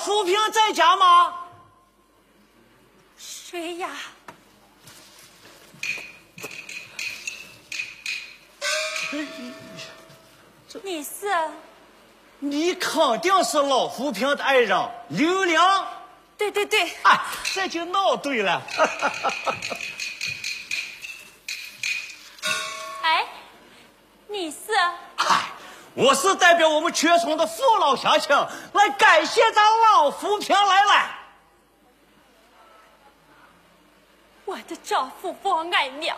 富平在家吗？谁呀？你是？你肯定是老富平的爱人刘良。对对对，哎，这就闹对了。我是代表我们全村的父老乡亲来感谢咱老富平来了。我的丈夫王爱娘，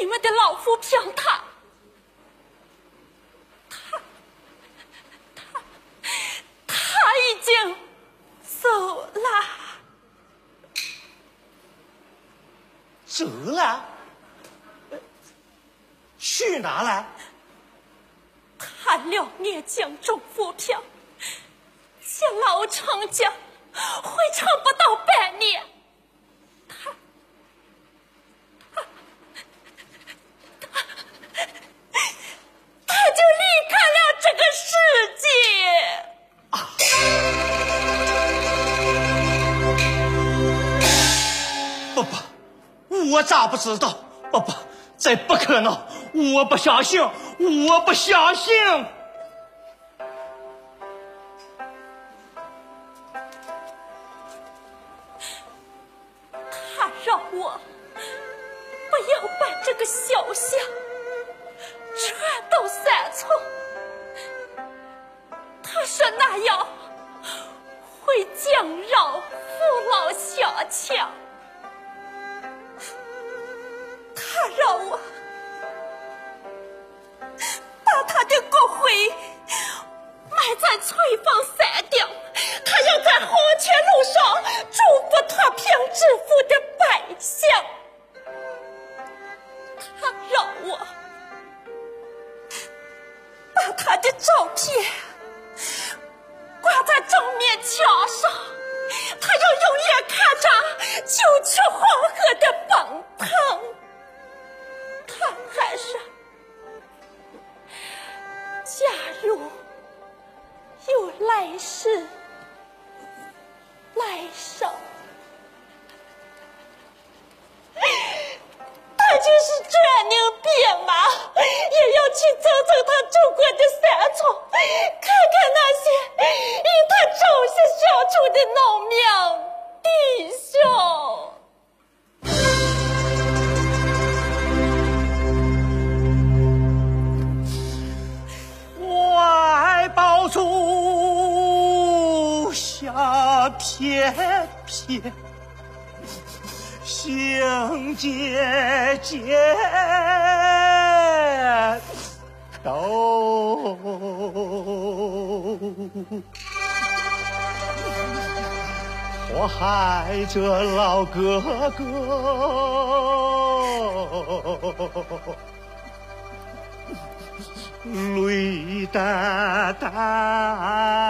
你们的老富平他，他，他，他已经走了。走了？去哪了？他了年江中富平，去老城家，回城不到半年，他，他，他，他就离开了这个世界。不不，我咋不知道？不不，这不可能！我不相信，我不相信！说那样会惊扰父老乡亲。他让我把他的骨灰埋在翠峰山顶，他要在黄泉路上祝福脱贫致富的百姓。他让我把他的照片正面墙上，他要永远看着九曲黄河的奔腾。他还说，假如有来世，来生，他就是转牛变马，也要去走走他祖国偏偏想姐姐都我害这老哥哥泪蛋蛋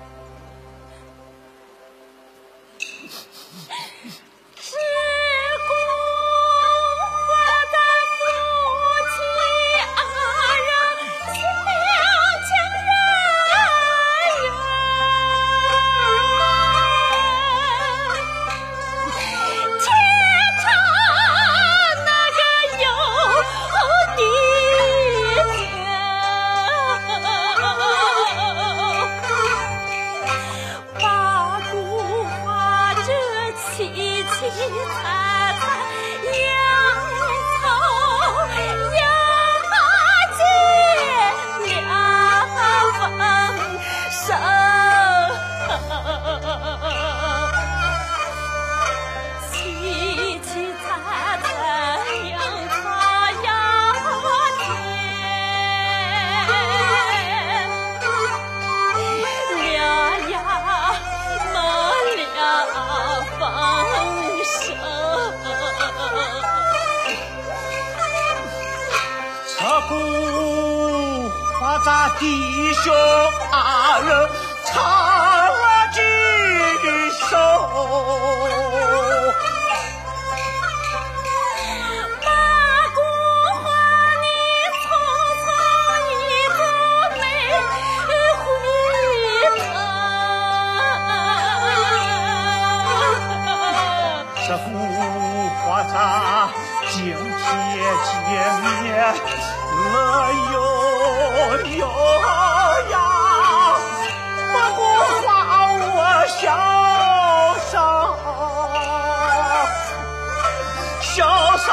I 咱弟兄二人唱花茶，今天见面乐悠悠呀，不过把我潇洒，潇洒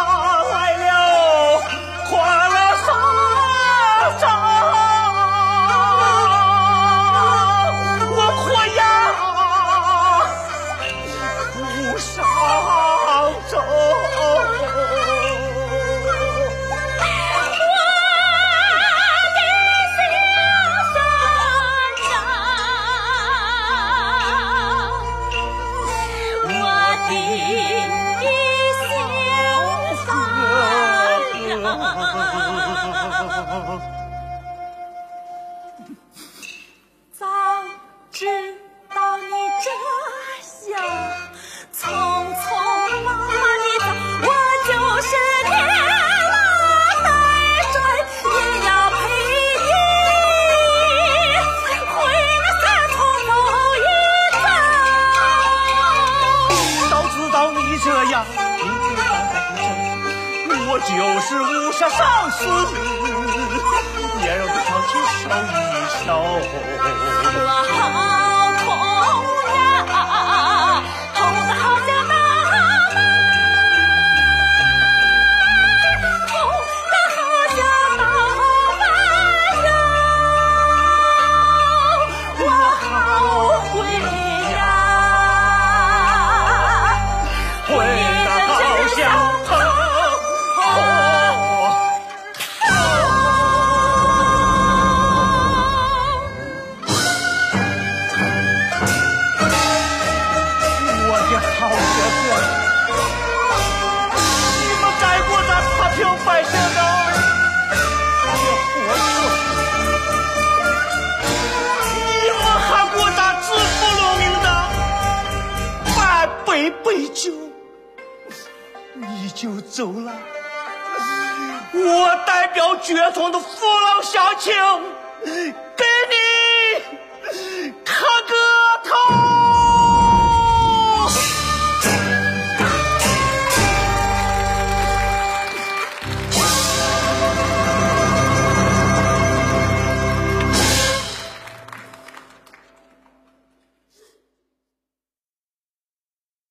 你这样，你就放在不真，我就是无暇上司，也让这场情笑一笑。杯杯酒，你就走了。我代表绝通的父老乡亲，给你